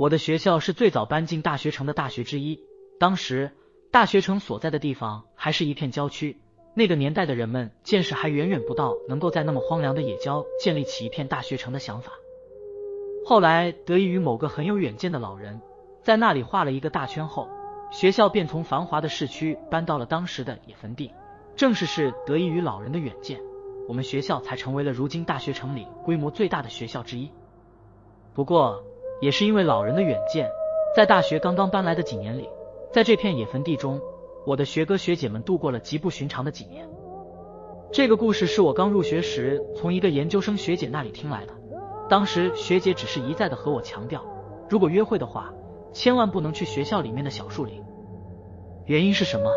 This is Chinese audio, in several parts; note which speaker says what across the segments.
Speaker 1: 我的学校是最早搬进大学城的大学之一。当时大学城所在的地方还是一片郊区，那个年代的人们见识还远远不到能够在那么荒凉的野郊建立起一片大学城的想法。后来得益于某个很有远见的老人，在那里画了一个大圈后，学校便从繁华的市区搬到了当时的野坟地。正是是得益于老人的远见，我们学校才成为了如今大学城里规模最大的学校之一。不过，也是因为老人的远见，在大学刚刚搬来的几年里，在这片野坟地中，我的学哥学姐们度过了极不寻常的几年。这个故事是我刚入学时从一个研究生学姐那里听来的。当时学姐只是一再的和我强调，如果约会的话，千万不能去学校里面的小树林。原因是什么？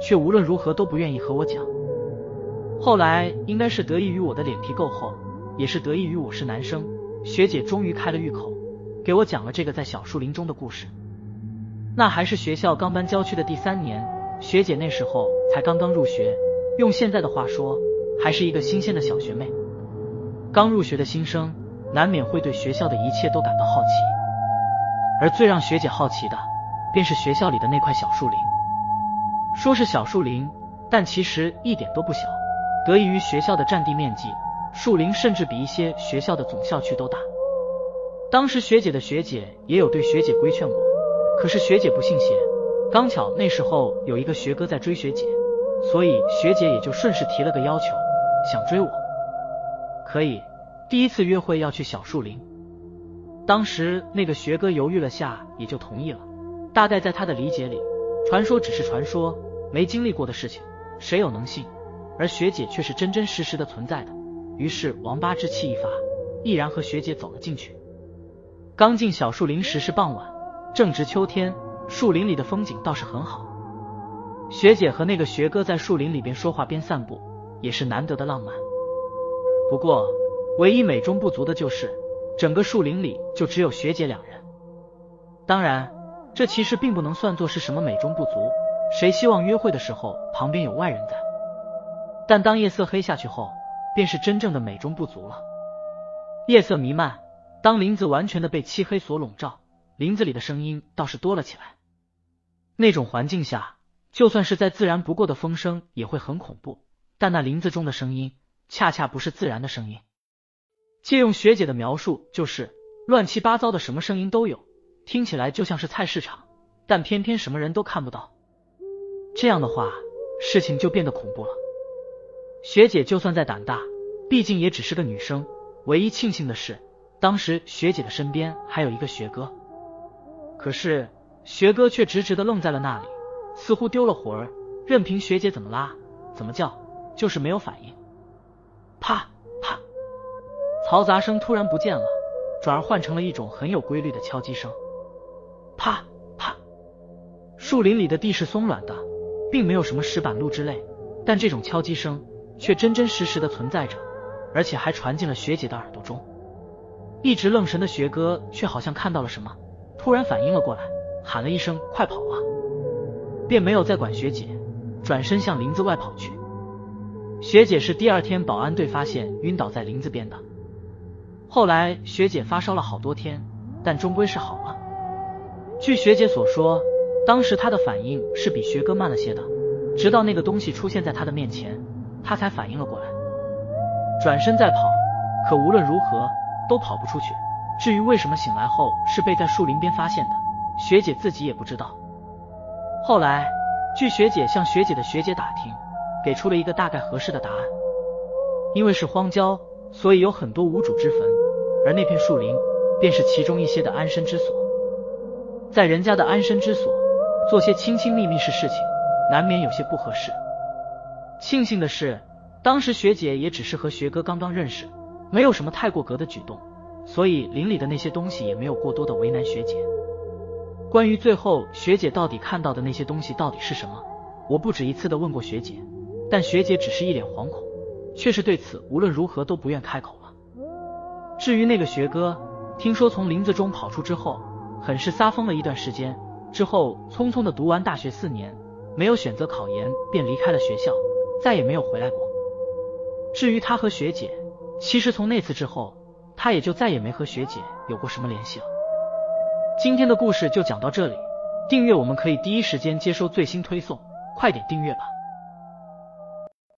Speaker 1: 却无论如何都不愿意和我讲。后来应该是得益于我的脸皮够厚，也是得益于我是男生，学姐终于开了玉口，给我讲了这个在小树林中的故事。那还是学校刚搬郊区的第三年，学姐那时候才刚刚入学，用现在的话说，还是一个新鲜的小学妹。刚入学的新生，难免会对学校的一切都感到好奇，而最让学姐好奇的，便是学校里的那块小树林。说是小树林，但其实一点都不小。得益于学校的占地面积，树林甚至比一些学校的总校区都大。当时学姐的学姐也有对学姐规劝过，可是学姐不信邪。刚巧那时候有一个学哥在追学姐，所以学姐也就顺势提了个要求，想追我，可以第一次约会要去小树林。当时那个学哥犹豫了下，也就同意了。大概在他的理解里，传说只是传说。没经历过的事情，谁有能信？而学姐却是真真实实的存在的。于是王八之气一发，毅然和学姐走了进去。刚进小树林时是傍晚，正值秋天，树林里的风景倒是很好。学姐和那个学哥在树林里边说话边散步，也是难得的浪漫。不过，唯一美中不足的就是，整个树林里就只有学姐两人。当然，这其实并不能算作是什么美中不足。谁希望约会的时候旁边有外人在？但当夜色黑下去后，便是真正的美中不足了。夜色弥漫，当林子完全的被漆黑所笼罩，林子里的声音倒是多了起来。那种环境下，就算是再自然不过的风声也会很恐怖。但那林子中的声音，恰恰不是自然的声音。借用学姐的描述，就是乱七八糟的，什么声音都有，听起来就像是菜市场，但偏偏什么人都看不到。这样的话，事情就变得恐怖了。学姐就算再胆大，毕竟也只是个女生。唯一庆幸的是，当时学姐的身边还有一个学哥。可是学哥却直直的愣在了那里，似乎丢了魂儿，任凭学姐怎么拉、怎么叫，就是没有反应。啪啪，嘈杂声突然不见了，转而换成了一种很有规律的敲击声。啪啪，树林里的地是松软的。并没有什么石板路之类，但这种敲击声却真真实实的存在着，而且还传进了学姐的耳朵中。一直愣神的学哥却好像看到了什么，突然反应了过来，喊了一声“快跑啊”，便没有再管学姐，转身向林子外跑去。学姐是第二天保安队发现晕倒在林子边的，后来学姐发烧了好多天，但终归是好了。据学姐所说。当时她的反应是比学哥慢了些的，直到那个东西出现在她的面前，她才反应了过来，转身再跑。可无论如何都跑不出去。至于为什么醒来后是被在树林边发现的，学姐自己也不知道。后来，据学姐向学姐的学姐打听，给出了一个大概合适的答案。因为是荒郊，所以有很多无主之坟，而那片树林便是其中一些的安身之所。在人家的安身之所。做些亲亲密密是事情，难免有些不合适。庆幸的是，当时学姐也只是和学哥刚刚认识，没有什么太过格的举动，所以林里的那些东西也没有过多的为难学姐。关于最后学姐到底看到的那些东西到底是什么，我不止一次的问过学姐，但学姐只是一脸惶恐，却是对此无论如何都不愿开口了。至于那个学哥，听说从林子中跑出之后，很是撒疯了一段时间。之后匆匆的读完大学四年，没有选择考研，便离开了学校，再也没有回来过。至于他和学姐，其实从那次之后，他也就再也没和学姐有过什么联系了。今天的故事就讲到这里，订阅我们可以第一时间接收最新推送，快点订阅吧。